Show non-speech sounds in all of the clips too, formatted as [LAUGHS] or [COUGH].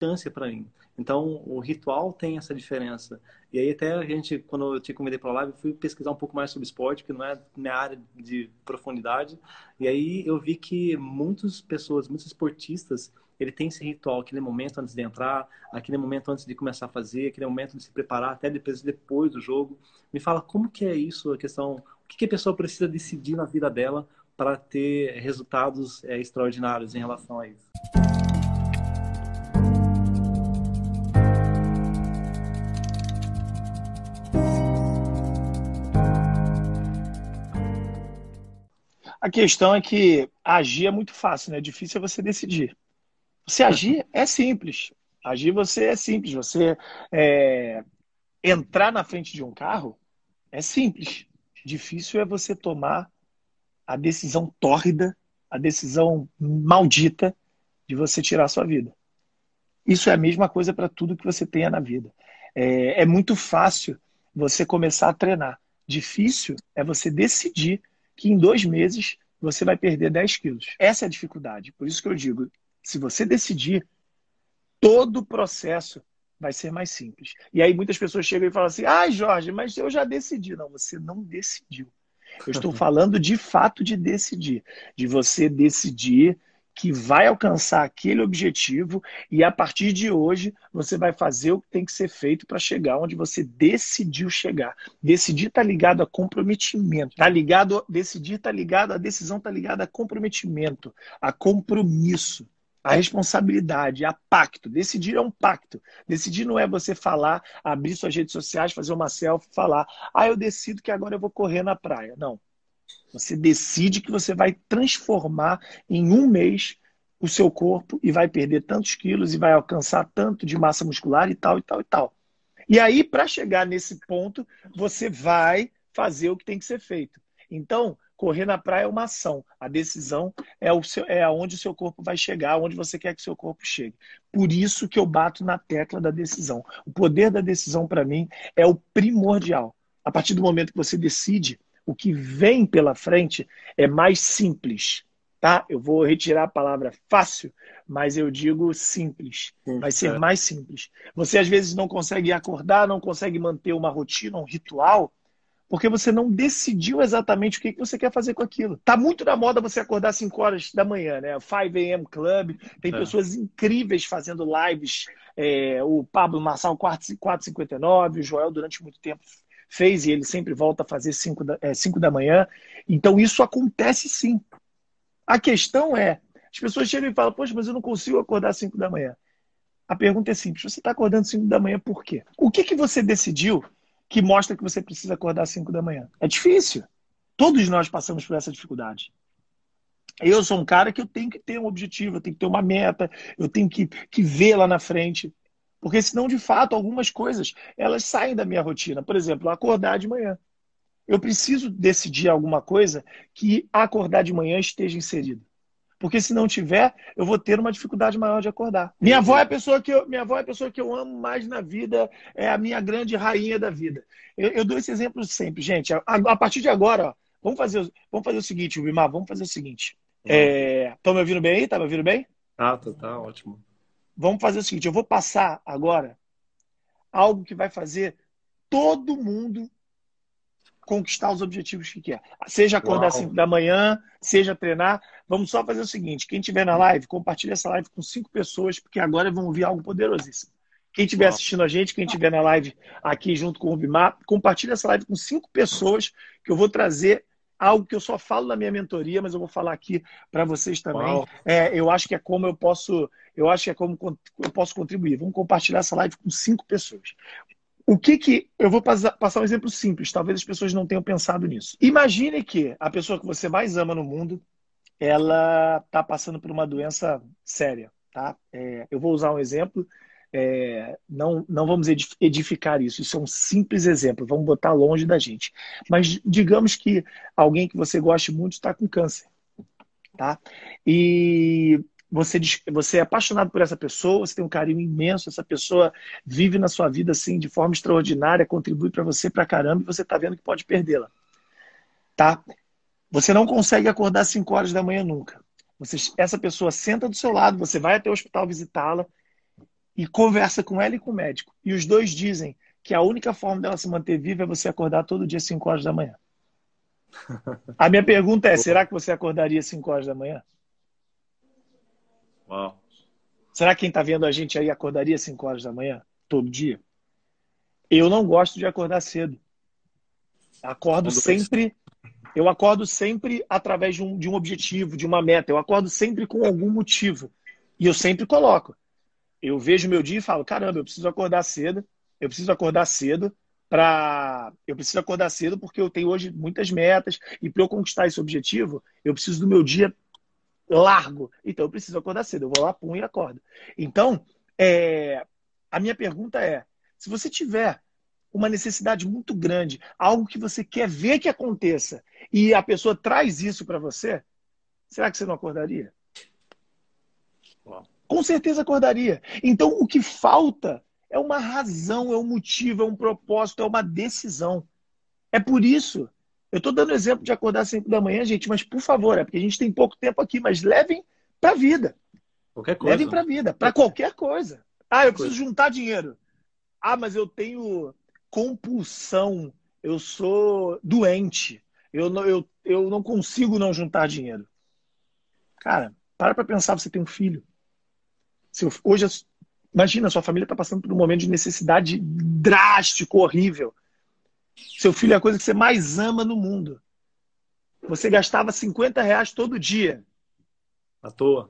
chance para mim. Então, o ritual tem essa diferença. E aí, até a gente, quando eu te convidei para a live, fui pesquisar um pouco mais sobre esporte, que não é minha área de profundidade. E aí, eu vi que muitas pessoas, muitos esportistas, ele tem esse ritual, aquele momento antes de entrar, aquele momento antes de começar a fazer, aquele momento de se preparar, até depois, depois do jogo. Me fala como que é isso, a questão, o que, que a pessoa precisa decidir na vida dela para ter resultados é, extraordinários em relação a isso. A questão é que agir é muito fácil, né? Difícil é você decidir. Você agir é simples. Agir você é simples. Você é, entrar na frente de um carro é simples. Difícil é você tomar a decisão tórrida, a decisão maldita de você tirar a sua vida. Isso é a mesma coisa para tudo que você tenha na vida. É, é muito fácil você começar a treinar. Difícil é você decidir que em dois meses você vai perder 10 quilos. Essa é a dificuldade. Por isso que eu digo, se você decidir, todo o processo vai ser mais simples. E aí muitas pessoas chegam e falam assim: ah, Jorge, mas eu já decidi. Não, você não decidiu. Eu estou [LAUGHS] falando de fato de decidir, de você decidir que vai alcançar aquele objetivo e a partir de hoje você vai fazer o que tem que ser feito para chegar onde você decidiu chegar. Decidir está ligado a comprometimento, tá ligado, decidir está ligado, a decisão está ligada a comprometimento, a compromisso a responsabilidade, a pacto. Decidir é um pacto. Decidir não é você falar, abrir suas redes sociais, fazer uma selfie, falar, ah, eu decido que agora eu vou correr na praia. Não. Você decide que você vai transformar em um mês o seu corpo e vai perder tantos quilos e vai alcançar tanto de massa muscular e tal, e tal, e tal. E aí, para chegar nesse ponto, você vai fazer o que tem que ser feito. Então, correr na praia é uma ação. A decisão é, o seu, é aonde o seu corpo vai chegar, onde você quer que o seu corpo chegue. Por isso que eu bato na tecla da decisão. O poder da decisão, para mim, é o primordial. A partir do momento que você decide, o que vem pela frente é mais simples, tá? Eu vou retirar a palavra fácil, mas eu digo simples. Vai ser é. mais simples. Você às vezes não consegue acordar, não consegue manter uma rotina, um ritual, porque você não decidiu exatamente o que você quer fazer com aquilo. Tá muito na moda você acordar às 5 horas da manhã, né? 5 a.m. Club, tem é. pessoas incríveis fazendo lives. É, o Pablo Marçal 459, o Joel durante muito tempo fez e ele sempre volta a fazer 5 da, é, cinco da manhã. Então isso acontece sim. A questão é, as pessoas chegam e falam, poxa, mas eu não consigo acordar às 5 da manhã. A pergunta é simples, você está acordando às 5 da manhã por quê? O que, que você decidiu que mostra que você precisa acordar às 5 da manhã? É difícil. Todos nós passamos por essa dificuldade. Eu sou um cara que eu tenho que ter um objetivo, eu tenho que ter uma meta, eu tenho que, que ver lá na frente. Porque senão, de fato, algumas coisas elas saem da minha rotina. Por exemplo, acordar de manhã. Eu preciso decidir alguma coisa que acordar de manhã esteja inserido. Porque se não tiver, eu vou ter uma dificuldade maior de acordar. Minha avó é a pessoa que eu, minha avó é a pessoa que eu amo mais na vida, é a minha grande rainha da vida. Eu, eu dou esse exemplo sempre, gente. A, a, partir de agora, ó, vamos fazer, vamos fazer o seguinte, Wilmar, vamos fazer o seguinte. Estão é, me ouvindo bem aí? Tá me ouvindo bem? Ah, tá, tá ótimo vamos fazer o seguinte: eu vou passar agora algo que vai fazer todo mundo conquistar os objetivos que quer. Seja acordar às 5 da manhã, seja treinar. Vamos só fazer o seguinte: quem estiver na live, compartilha essa live com cinco pessoas, porque agora vão ouvir algo poderosíssimo. Quem estiver assistindo a gente, quem estiver na live aqui junto com o Rubimar, compartilha essa live com cinco pessoas que eu vou trazer algo que eu só falo na minha mentoria, mas eu vou falar aqui para vocês também. É, eu acho que é como eu posso, eu acho que é como eu posso contribuir. Vamos compartilhar essa live com cinco pessoas. O que que eu vou passar, um exemplo simples? Talvez as pessoas não tenham pensado nisso. Imagine que a pessoa que você mais ama no mundo, ela está passando por uma doença séria, tá? É, eu vou usar um exemplo é, não, não vamos edificar isso. Isso é um simples exemplo. Vamos botar longe da gente. Mas digamos que alguém que você goste muito está com câncer. Tá? E você, você é apaixonado por essa pessoa, você tem um carinho imenso, essa pessoa vive na sua vida assim de forma extraordinária, contribui para você pra caramba e você está vendo que pode perdê-la. Tá? Você não consegue acordar às 5 horas da manhã nunca. Você, essa pessoa senta do seu lado, você vai até o hospital visitá-la, e conversa com ela e com o médico. E os dois dizem que a única forma dela se manter viva é você acordar todo dia às 5 horas da manhã. [LAUGHS] A minha pergunta é: será que você acordaria às 5 horas da manhã? Uau. Será que quem está vendo a gente aí acordaria às 5 horas da manhã? Todo dia? Eu não gosto de acordar cedo. Acordo sempre. Eu acordo sempre através de um, de um objetivo, de uma meta. Eu acordo sempre com algum motivo. E eu sempre coloco. Eu vejo meu dia e falo: caramba, eu preciso acordar cedo. Eu preciso acordar cedo para. Eu preciso acordar cedo porque eu tenho hoje muitas metas. E para eu conquistar esse objetivo, eu preciso do meu dia largo. Então eu preciso acordar cedo. Eu vou lá, pum, e acordo. Então, é... a minha pergunta é: se você tiver uma necessidade muito grande, algo que você quer ver que aconteça, e a pessoa traz isso para você, será que você não acordaria? Com certeza acordaria. Então, o que falta é uma razão, é um motivo, é um propósito, é uma decisão. É por isso. Eu estou dando exemplo de acordar 5 da manhã, gente, mas por favor, é porque a gente tem pouco tempo aqui, mas levem para a vida. Qualquer coisa. Levem para a vida, para qualquer coisa. Ah, eu preciso juntar dinheiro. Ah, mas eu tenho compulsão, eu sou doente, eu não, eu, eu não consigo não juntar dinheiro. Cara, para para pensar, você tem um filho. Seu, hoje, imagina, sua família está passando por um momento de necessidade drástico, horrível. Seu filho é a coisa que você mais ama no mundo. Você gastava 50 reais todo dia. À toa.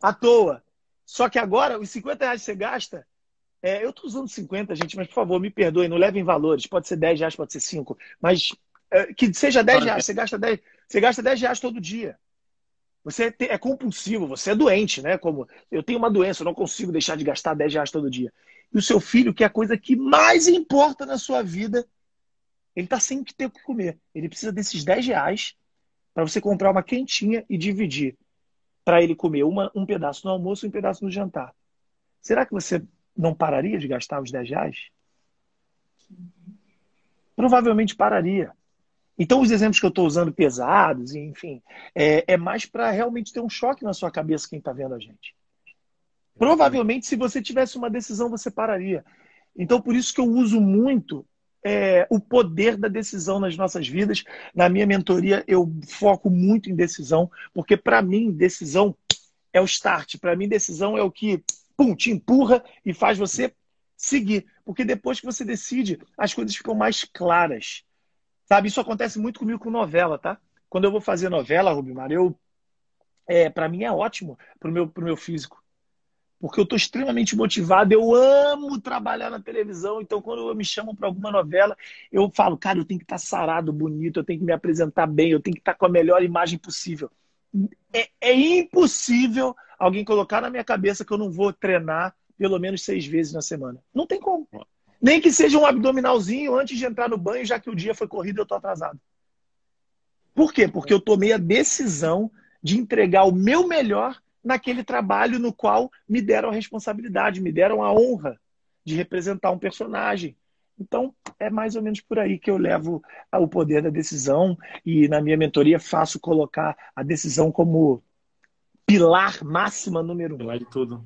À toa. Só que agora, os 50 reais que você gasta, é, eu estou usando 50, gente, mas por favor, me perdoem, não levem valores. Pode ser 10 reais, pode ser 5. Mas é, que seja 10 reais, você gasta 10, você gasta 10 reais todo dia. Você é compulsivo, você é doente, né? Como eu tenho uma doença, eu não consigo deixar de gastar 10 reais todo dia. E o seu filho, que é a coisa que mais importa na sua vida, ele está sem ter o que comer. Ele precisa desses 10 reais para você comprar uma quentinha e dividir para ele comer uma, um pedaço no almoço e um pedaço no jantar. Será que você não pararia de gastar os 10 reais? Provavelmente pararia. Então, os exemplos que eu estou usando pesados, enfim, é, é mais para realmente ter um choque na sua cabeça quem está vendo a gente. Provavelmente, se você tivesse uma decisão, você pararia. Então, por isso que eu uso muito é, o poder da decisão nas nossas vidas. Na minha mentoria, eu foco muito em decisão, porque para mim, decisão é o start. Para mim, decisão é o que pum, te empurra e faz você seguir. Porque depois que você decide, as coisas ficam mais claras. Sabe, isso acontece muito comigo com novela, tá? Quando eu vou fazer novela, Rubimar, eu é, para mim é ótimo pro meu pro meu físico. Porque eu estou extremamente motivado, eu amo trabalhar na televisão, então quando me chamam para alguma novela, eu falo, cara, eu tenho que estar tá sarado, bonito, eu tenho que me apresentar bem, eu tenho que estar tá com a melhor imagem possível. É, é impossível alguém colocar na minha cabeça que eu não vou treinar pelo menos seis vezes na semana. Não tem como. Nem que seja um abdominalzinho antes de entrar no banho, já que o dia foi corrido e eu estou atrasado. Por quê? Porque eu tomei a decisão de entregar o meu melhor naquele trabalho no qual me deram a responsabilidade, me deram a honra de representar um personagem. Então, é mais ou menos por aí que eu levo o poder da decisão e na minha mentoria faço colocar a decisão como pilar máxima número um. Pilar de tudo.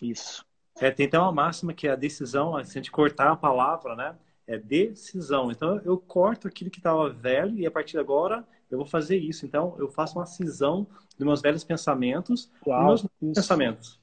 Isso. É, tem até uma máxima que é a decisão, se a gente cortar a palavra, né? É decisão. Então eu corto aquilo que estava velho e a partir de agora eu vou fazer isso. Então eu faço uma cisão dos meus velhos pensamentos Uau, dos meus isso. pensamentos.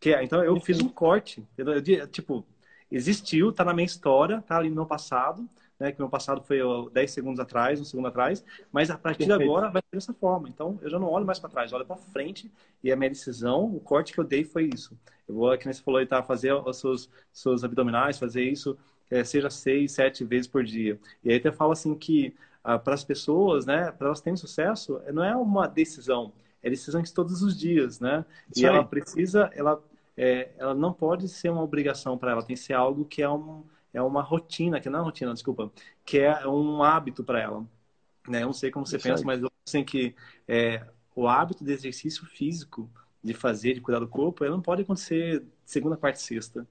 Que, então eu fiz um corte. Eu, eu, tipo, existiu, está na minha história, está ali no meu passado né, que meu passado foi 10 segundos atrás, um segundo atrás, mas a partir Perfeito. de agora vai ser dessa forma. Então, eu já não olho mais para trás, olho para frente e a minha decisão, o corte que eu dei foi isso. Eu vou, que você falou, tá, fazer os seus, seus abdominais, fazer isso, é, seja seis, sete vezes por dia. E aí até falo assim que ah, para as pessoas, né, para elas terem sucesso, não é uma decisão, é decisões todos os dias, né? Isso e aí. ela precisa, ela, é, ela não pode ser uma obrigação para ela, tem que ser algo que é um é uma rotina, que não é uma rotina, desculpa, que é um hábito para ela. Né? Eu não sei como você Isso pensa, aí. mas eu sei que é, o hábito de exercício físico, de fazer, de cuidar do corpo, ele não pode acontecer segunda, quarta e sexta.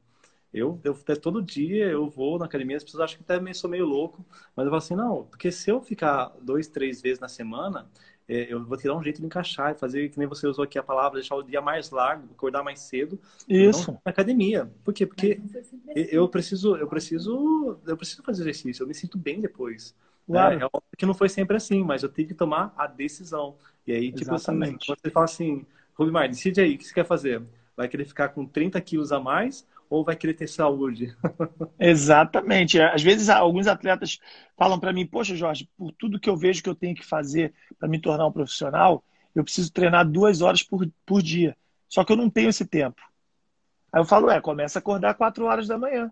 Eu, eu todo dia eu vou na academia, as pessoas acham que até meio, sou meio louco, mas eu falo assim, não, porque se eu ficar dois, três vezes na semana, é, eu vou tirar um jeito de encaixar e fazer, que nem você usou aqui a palavra, deixar o dia mais largo, acordar mais cedo. Isso. na academia. Por quê? Porque eu preciso, eu preciso, eu preciso fazer exercício, eu me sinto bem depois. Né? Claro. É, é óbvio que não foi sempre assim, mas eu tenho que tomar a decisão. E aí, tipo assim, Exatamente. assim, você fala assim, Rubimar, decide aí, o que você quer fazer? Vai querer ficar com 30 quilos a mais ou vai querer ter saúde? [LAUGHS] Exatamente. Às vezes, alguns atletas falam para mim: Poxa, Jorge, por tudo que eu vejo que eu tenho que fazer para me tornar um profissional, eu preciso treinar duas horas por, por dia. Só que eu não tenho esse tempo. Aí eu falo: É, começa a acordar quatro horas da manhã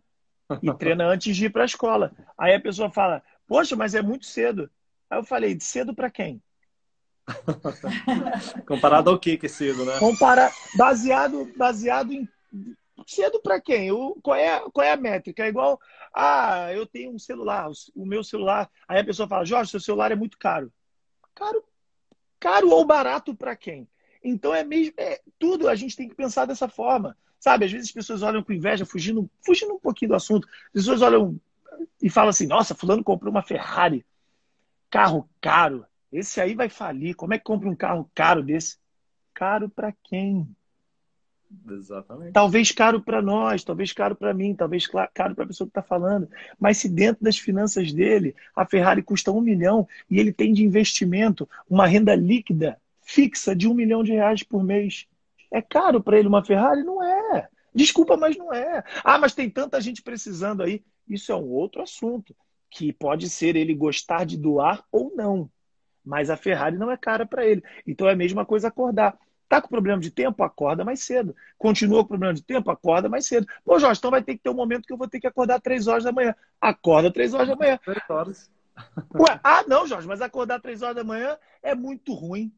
e [LAUGHS] treina antes de ir para a escola. Aí a pessoa fala: Poxa, mas é muito cedo. Aí eu falei: Cedo para quem? [LAUGHS] Comparado ao que que é cedo, né? Compara... Baseado, baseado em cedo para quem? O, qual, é, qual é a métrica? É igual, ah, eu tenho um celular, o meu celular. Aí a pessoa fala, Jorge, seu celular é muito caro. Caro, caro ou barato para quem? Então é mesmo, é, tudo a gente tem que pensar dessa forma. Sabe, às vezes as pessoas olham com inveja, fugindo, fugindo um pouquinho do assunto. As pessoas olham e falam assim: nossa, fulano comprou uma Ferrari, carro caro. Esse aí vai falir. Como é que compra um carro caro desse? Caro para quem? Exatamente. Talvez caro para nós, talvez caro para mim, talvez caro para a pessoa que está falando. Mas se dentro das finanças dele a Ferrari custa um milhão e ele tem de investimento uma renda líquida fixa de um milhão de reais por mês, é caro para ele uma Ferrari? Não é. Desculpa, mas não é. Ah, mas tem tanta gente precisando aí. Isso é um outro assunto que pode ser ele gostar de doar ou não. Mas a Ferrari não é cara para ele. Então é a mesma coisa acordar. Tá com problema de tempo? Acorda mais cedo. Continua com problema de tempo? Acorda mais cedo. Pô, Jorge, então vai ter que ter um momento que eu vou ter que acordar três horas da manhã. Acorda três horas da manhã. Três horas. Ué, ah, não, Jorge, mas acordar três horas da manhã é muito ruim.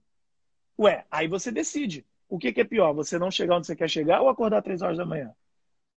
Ué, aí você decide. O que, que é pior? Você não chegar onde você quer chegar ou acordar três horas da manhã?